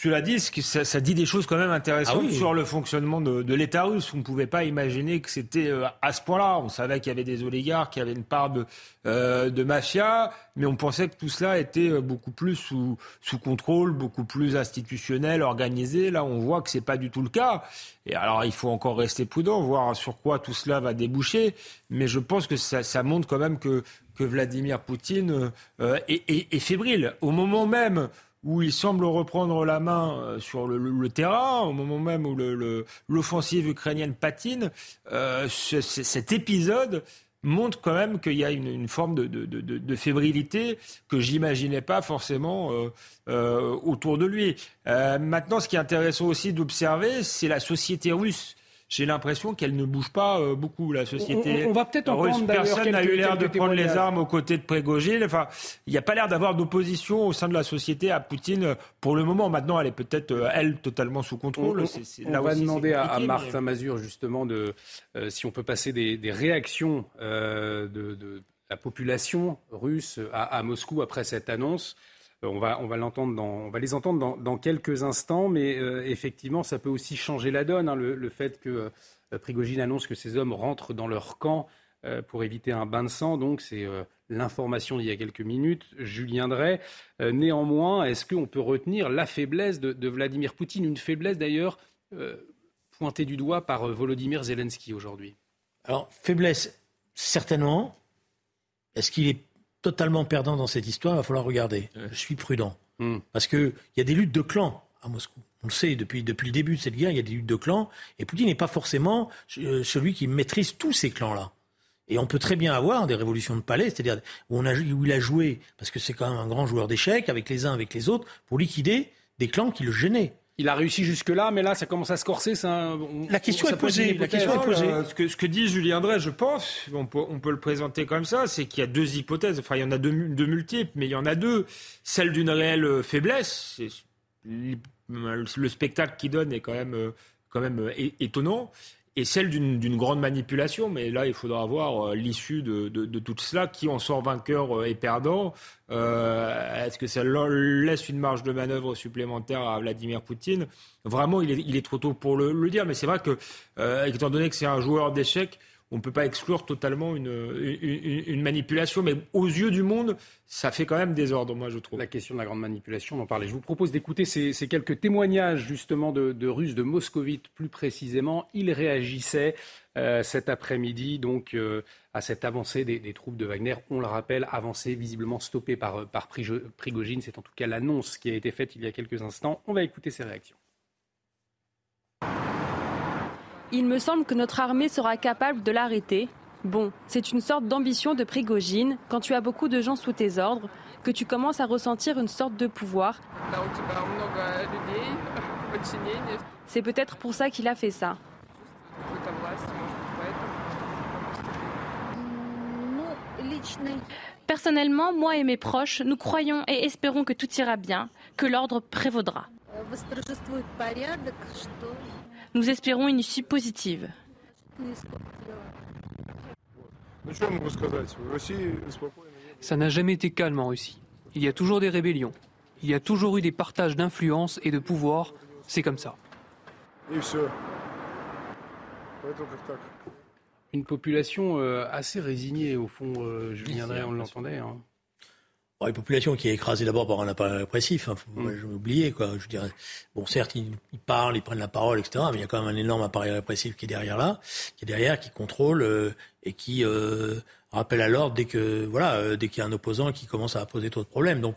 Cela dit, ça, ça, dit des choses quand même intéressantes ah sur le fonctionnement de, de l'État russe. On ne pouvait pas imaginer que c'était euh, à ce point-là. On savait qu'il y avait des oligarques, qu'il y avait une part de, euh, de mafia, mais on pensait que tout cela était euh, beaucoup plus sous, sous contrôle, beaucoup plus institutionnel, organisé. Là, on voit que c'est pas du tout le cas. Et alors, il faut encore rester prudent, voir sur quoi tout cela va déboucher. Mais je pense que ça, ça montre quand même que, que Vladimir Poutine euh, est, est, est fébrile. Au moment même où il semble reprendre la main euh, sur le, terrain, au moment même où l'offensive ukrainienne patine, euh, cet épisode montre quand même qu'il y a une, forme de, fébrilité que j'imaginais pas forcément euh, autour de lui. maintenant, ce qui est intéressant aussi d'observer, c'est la société russe j'ai l'impression qu'elle ne bouge pas euh, beaucoup, la société. On, va peut-être entendre Personne n'a eu l'air de prendre les armes aux côtés de Prégogine. Enfin, il n'y a pas l'air d'avoir d'opposition au sein de la société à Poutine pour le moment. Maintenant, elle est peut-être, euh, elle, totalement sous contrôle. On, va demander à, Martin Mazur, justement, de, euh, si on peut passer des, réactions de, la population russe à Moscou après cette annonce. Euh, on va, les entendre dans, quelques instants, mais euh, effectivement, ça peut aussi changer la donne, hein, le, fait que euh, Prigogine annonce que ces hommes rentrent dans leur camp pour éviter un bain de sang. Donc, c'est l'information d'il y a quelques minutes. Julien Drey. néanmoins, est-ce qu'on peut retenir la faiblesse de, Vladimir Poutine Une faiblesse d'ailleurs pointée du doigt par Volodymyr Zelensky aujourd'hui? Alors, faiblesse, certainement. Est-ce qu'il est totalement perdant dans cette histoire, il va falloir regarder. Je suis prudent. Hmm. Parce qu'il y a des luttes de clans à Moscou. On le sait, depuis, depuis le début de cette guerre, il y a des luttes de clans. Et Poutine n'est pas forcément euh, celui qui maîtrise tous ces clans-là. Et on peut très bien avoir des révolutions de palais, c'est-à-dire où, on a, où il a joué, parce que c'est quand même un grand joueur d'échecs, avec les uns, avec les autres, pour liquider des clans qui le gênaient. Il a réussi jusque-là, mais là, ça commence à se corser. Ça, la question est posée. La question est posée. ce, que, ce que dit Julien Drey, je pense, on peut, on peut le présenter comme ça, c'est qu'il y a deux hypothèses. Enfin, il y en a deux, deux multiples, mais il y en a deux. Celle d'une réelle faiblesse. Le spectacle qu'il donne est quand même, quand même étonnant et celle d'une grande manipulation. Mais là, il faudra voir euh, l'issue de, de, tout cela. Qui en sort vainqueur euh, et perdant euh, Est-ce que ça laisse une marge de manœuvre supplémentaire à Vladimir Poutine? Vraiment, il est, il est, trop tôt pour le, le dire. Mais c'est vrai que, étant donné que c'est un joueur d'échecs, on ne peut pas exclure totalement une, une, manipulation, mais aux yeux du monde, ça fait quand même désordre, moi, je trouve. La question de la grande manipulation, on en parlait. Je vous propose d'écouter ces, quelques témoignages, justement, de, Russes, de moscovites plus précisément. Ils réagissaient euh, cet après-midi, donc, euh, à cette avancée des, troupes de Wagner. On le rappelle, avancée visiblement stoppée par, par Prigogine. C'est en tout cas l'annonce qui a été faite il y a quelques instants. On va écouter ces réactions. Il me semble que notre armée sera capable de l'arrêter. Bon, c'est une sorte d'ambition de Prigogine, quand tu as beaucoup de gens sous tes ordres, que tu commences à ressentir une sorte de pouvoir. C'est peut-être pour ça qu'il a fait ça. Personnellement, moi et mes proches, nous croyons et espérons que tout ira bien, que l'ordre prévaudra. Nous espérons une issue positive. Ça n'a jamais été calme en Russie. Il y a toujours des rébellions. Il y a toujours eu des partages d'influence et de pouvoir. C'est comme ça. Une population euh, assez résignée, au fond, euh, Julien Drey, on l'entendait. Hein une population qui est écrasée d'abord par un appareil répressif, hein, faut, mm. oublier quoi. Je dirais, bon, certes, ils, parlent, ils prennent la parole, etc. Mais il y a quand même un énorme appareil répressif qui est derrière là, qui est derrière, qui contrôle euh, et qui euh, rappelle à l'ordre dès que voilà, euh, dès qu'il y a un opposant qui commence à poser trop de problèmes. Donc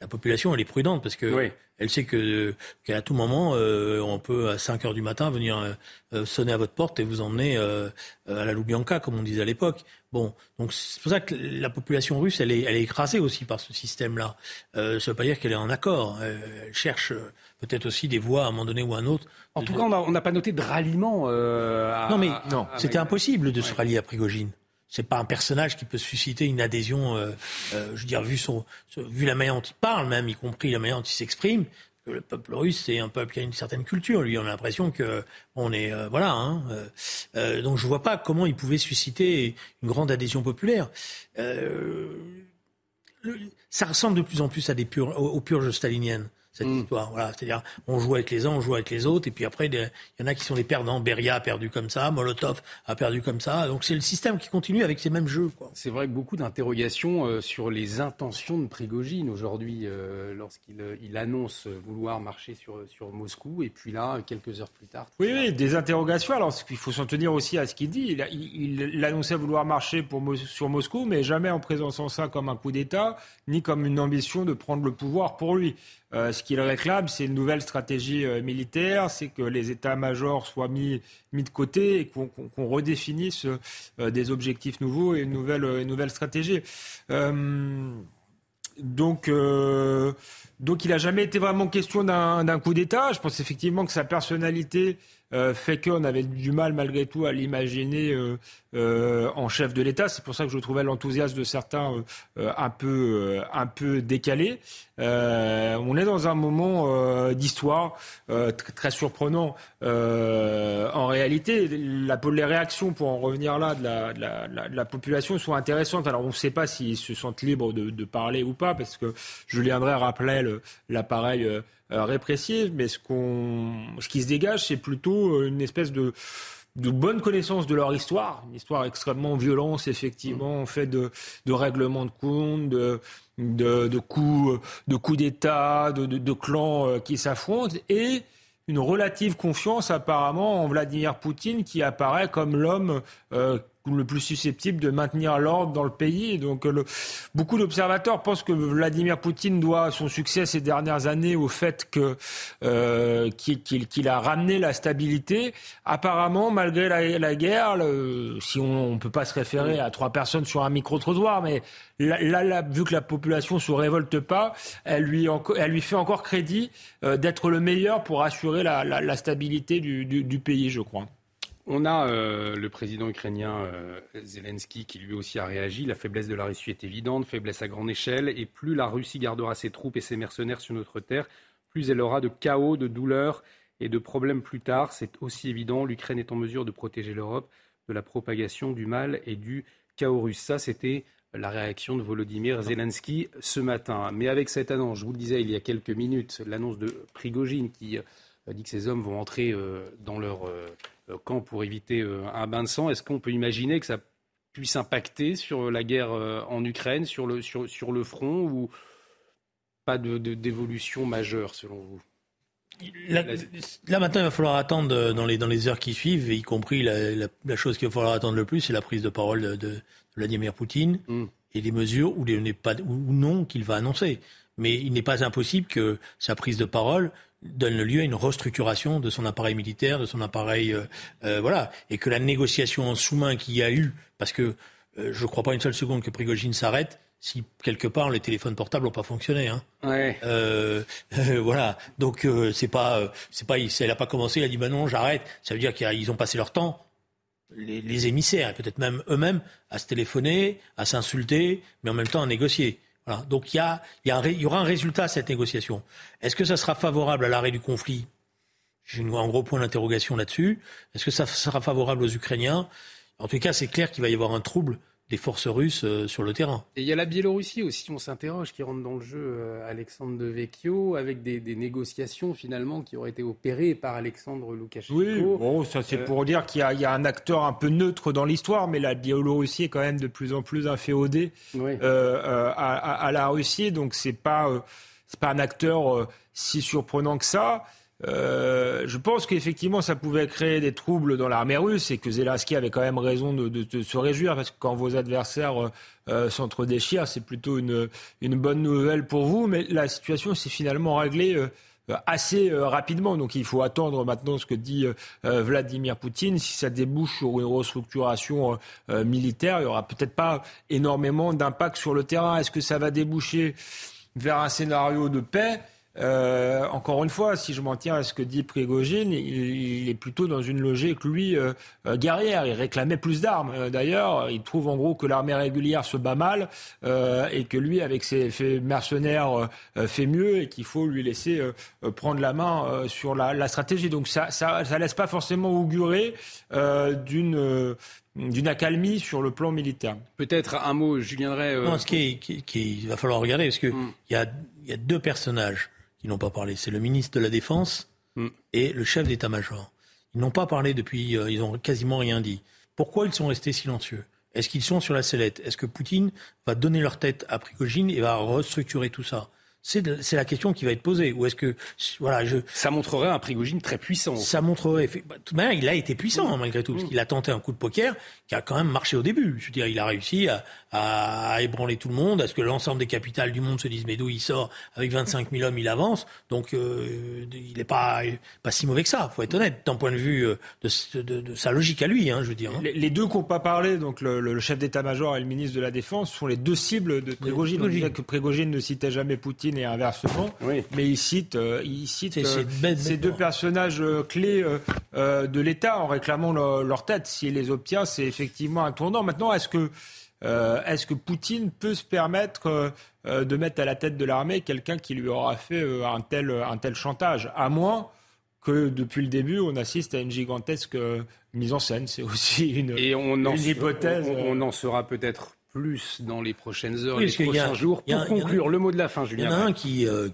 la population, elle est prudente parce que elle sait que qu'à tout moment, on peut à 5 heures du matin venir sonner à votre porte et vous emmener à la Loubianca, comme on disait à l'époque. Bon, donc c'est pour ça que la population russe, elle est, elle est écrasée aussi par ce système-là. Euh, ça ne veut pas dire qu'elle est en accord. Euh, elle cherche euh, peut-être aussi des voies à un moment donné ou à un autre. En tout cas, on n'a pas noté de ralliement. Euh, à, non, mais non, c'était impossible de se rallier à Prigogine. C'est pas un personnage qui peut susciter une adhésion. Euh, je veux dire, vu son, vu la manière dont il parle, même y compris la manière dont il s'exprime, le peuple russe, c'est un peuple qui a une certaine culture. Lui, on a l'impression que on est euh, voilà. Hein, euh, euh, donc je vois pas comment il pouvait susciter une grande adhésion populaire. ça ressemble de plus en plus à des purges, aux, purges staliniennes. Cette mm. histoire. Voilà, c'est-à-dire on joue avec les uns, on joue avec les autres, et puis après il y en a qui sont les perdants. Beria a perdu comme ça, Molotov a perdu comme ça. Donc c'est le système qui continue avec ces mêmes jeux. C'est vrai que beaucoup d'interrogations euh, sur les intentions de Prigogine aujourd'hui, euh, lorsqu'il euh, il annonce vouloir marcher sur, sur Moscou, et puis là, quelques heures plus tard. Oui, oui, des interrogations. Alors il faut s'en tenir aussi à ce qu'il dit. Il, il, annonçait vouloir marcher pour, sur Moscou, mais jamais en présentant ça comme un coup d'État, ni comme une ambition de prendre le pouvoir pour lui. Euh, ce qu'il réclame, c'est une nouvelle stratégie euh, militaire, c'est que les états-majors soient mis, mis de côté et qu'on redéfinisse euh, des objectifs nouveaux et une nouvelle, nouvelle stratégie. donc, donc, il n'a jamais été vraiment question d'un coup d'État. Je pense effectivement que sa personnalité fait qu'on avait du mal malgré tout à l'imaginer euh, en chef de l'État. C'est pour ça que je trouvais l'enthousiasme de certains euh, euh, un peu un peu décalé. on est dans un moment d'histoire très, surprenant. en réalité, la, les réactions, pour en revenir là, de la, de la, de la population sont intéressantes. Alors, on ne sait pas s'ils se sentent libres de, de, parler ou pas, parce que Julien Drey rappelait l'appareil répressif, mais ce, qu'on, ce qui se dégage, c'est plutôt une espèce de de bonne connaissance de leur histoire, une histoire extrêmement violente, effectivement, fait de, de règlements de compte, de, de, de coups, de coups d'État, de, de, clans euh, qui s'affrontent, et une relative confiance apparemment en Vladimir Poutine, qui apparaît comme l'homme euh, le plus susceptible de maintenir l'ordre dans le pays. donc, le, beaucoup d'observateurs pensent que Vladimir Poutine doit son succès ces dernières années au fait que euh, qu'il a ramené la stabilité. Apparemment, malgré la, guerre, si on ne peut pas se référer à trois personnes sur un micro-trottoir, mais là, vu que la population se révolte pas, elle lui, elle lui fait encore crédit euh, d'être le meilleur pour assurer la, stabilité du pays, je crois. On a euh, le président ukrainien euh, Zelensky qui lui aussi a réagi. La faiblesse de la Russie est évidente, faiblesse à grande échelle. Et plus la Russie gardera ses troupes et ses mercenaires sur notre terre, plus elle aura de chaos, de douleurs et de problèmes plus tard. C'est aussi évident. L'Ukraine est en mesure de protéger l'Europe de la propagation du mal et du chaos russe. Ça, c'était la réaction de Volodymyr Zelensky ce matin. Mais avec cette annonce, je vous le disais il y a quelques minutes, l'annonce de Prigogine qui euh, dit que ces hommes vont entrer dans leur camp pour éviter euh, un bain de sang. Est-ce qu'on peut imaginer que ça puisse impacter sur la guerre euh, en Ukraine, sur le, sur, sur le front, ou pas d'évolution de, majeure selon vous? Là, maintenant, il va falloir attendre dans les, dans les heures qui suivent, y compris la, chose qu'il va falloir attendre le plus, c'est la prise de parole de, Vladimir Poutine hmm. et les mesures ou, les, pas, ou non qu'il va annoncer. Mais il n'est pas impossible que sa prise de parole donne lieu à une restructuration de son appareil militaire, de son appareil, euh, euh, voilà, et que la négociation en sous-main qu'il y a eu, parce que euh, je ne crois pas une seule seconde que Prigogine s'arrête, si quelque part les téléphones portables n'ont pas fonctionné. Hein. Ouais. voilà. Donc c'est pas, c'est pas, elle n'a pas commencé, elle a dit ben non, j'arrête. Ça veut dire qu'ils ont passé leur temps, les, les émissaires, peut-être même eux-mêmes, à se téléphoner, à s'insulter, mais en même temps à négocier. Donc il y, y, aura un résultat à cette négociation. Est-ce que ça sera favorable à l'arrêt du conflit? J'ai un gros point d'interrogation là-dessus. Est-ce que ça sera favorable aux Ukrainiens? En tout cas, c'est clair qu'il va y avoir un trouble des forces russes euh, sur le terrain. Et il y a la Biélorussie aussi, on s'interroge, qui rentre dans le jeu, euh, Alexandre de Vecchio, avec des, négociations finalement qui auraient été opérées par Alexandre Loukachenko. Oui, bon, ça c'est euh, pour dire qu'il y, a un acteur un peu neutre dans l'histoire, mais la Biélorussie est quand même de plus en plus inféodée à, la Russie, donc c'est pas, c'est pas un acteur si surprenant que ça. Euh, je pense qu'effectivement, ça pouvait créer des troubles dans l'armée russe et que Zelensky avait quand même raison de, se réjouir parce que quand vos adversaires euh, euh s'entre-déchirent, c'est plutôt une, bonne nouvelle pour vous. Mais la situation s'est finalement réglée euh, assez rapidement. Donc il faut attendre maintenant ce que dit Vladimir Poutine. Si ça débouche sur une restructuration militaire, il n'y aura peut-être pas énormément d'impact sur le terrain. Est-ce que ça va déboucher vers un scénario de paix? Euh, encore une fois, si je m'en tiens à ce que dit Prigogine, il, est plutôt dans une logique, lui, euh, euh, guerrière. Il réclamait plus d'armes. D'ailleurs, il trouve en gros que l'armée régulière se bat mal et que lui, avec ses mercenaires, fait mieux et qu'il faut lui laisser prendre la main sur la, stratégie. Donc ça, ça, ça laisse pas forcément augurer d'une d'une accalmie sur le plan militaire. Peut-être un mot, Julien Drey. Non, ce qui, qui, va falloir regarder, parce qu'il mm. y, a, y a deux personnages qui n'ont pas parlé. C'est le ministre de la Défense mm. et le chef d'état-major. Ils n'ont pas parlé depuis, euh, ils n'ont quasiment rien dit. Pourquoi ils sont restés silencieux? Est-ce qu'ils sont sur la sellette? Est-ce que Poutine va donner leur tête à Prigogine et va restructurer tout ça? C'est la question qui va être posée. Ou est-ce que voilà, je ça montrerait un Prigogine très puissant. Ça montrerait. Bah, tout de il a été puissant hein, malgré tout, parce mm. qu'il a tenté un coup de poker qui a quand même marché au début. Je veux dire, il a réussi à, à ébranler tout le monde, à ce que l'ensemble des capitales du monde se disent mais d'où il sort avec 25 000 hommes, il avance. Donc euh, il n'est pas pas si mauvais que ça. Faut être honnête d'un point de vue euh, de, de, de, sa logique à lui, hein, je veux dire. Hein. Les, deux qui n'ont pas parlé, donc le, le chef d'état-major et le ministre de la Défense, sont les deux cibles de Prigogine. On disait que Prigogine ne citait jamais Poutine et inversement. Oui. Mais il cite, euh, il cite euh, ces deux personnages euh, clés de l'État en réclamant leur tête. S'il les obtient, c'est effectivement un tournant. Maintenant, est-ce que, est-ce que Poutine peut se permettre de mettre à la tête de l'armée quelqu'un qui lui aura fait un, tel, un tel chantage? À moins que depuis le début, on assiste à une gigantesque mise en scène. C'est aussi une, Et on une hypothèse. on en sera peut-être plus dans les prochaines heures, et les prochains jours. Pour conclure, le mot de la fin, Julien. Il y en a un qui, euh,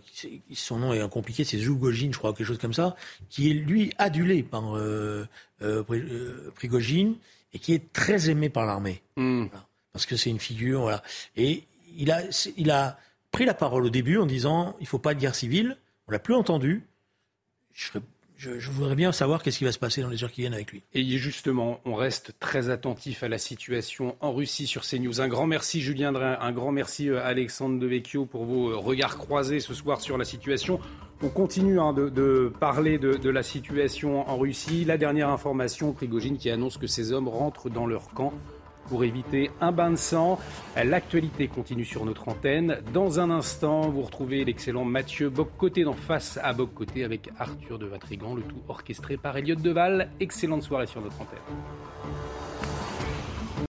son nom est compliqué, c'est Zougogine, je crois, quelque chose comme ça, qui est lui adulé par euh, euh, Prigogine et qui est très aimé par l'armée. Hmm. Parce que c'est une figure. Et il a, il a pris la parole au début en disant il faut pas de guerre civile. On l'a plus entendu. Je voudrais bien savoir qu'est-ce qui va se passer dans les heures qui viennent avec lui. Et justement, on reste très attentif à la situation en Russie sur CNews. Un grand merci Julien Drin, un grand merci euh, Alexandre Devecchio pour vos euh, regards croisés ce soir sur la situation. On continue hein, de, parler de, de, la situation en Russie. La dernière information, Prigogine qui annonce que ces hommes rentrent dans leur camp pour éviter un bain de sang. L'actualité continue sur notre antenne. Dans un instant, vous retrouvez l'excellent Mathieu Boccoté dans Face à Boccoté avec Arthur de Vatrigan, le tout orchestré par Elliott Deval. Excellente soirée sur notre antenne.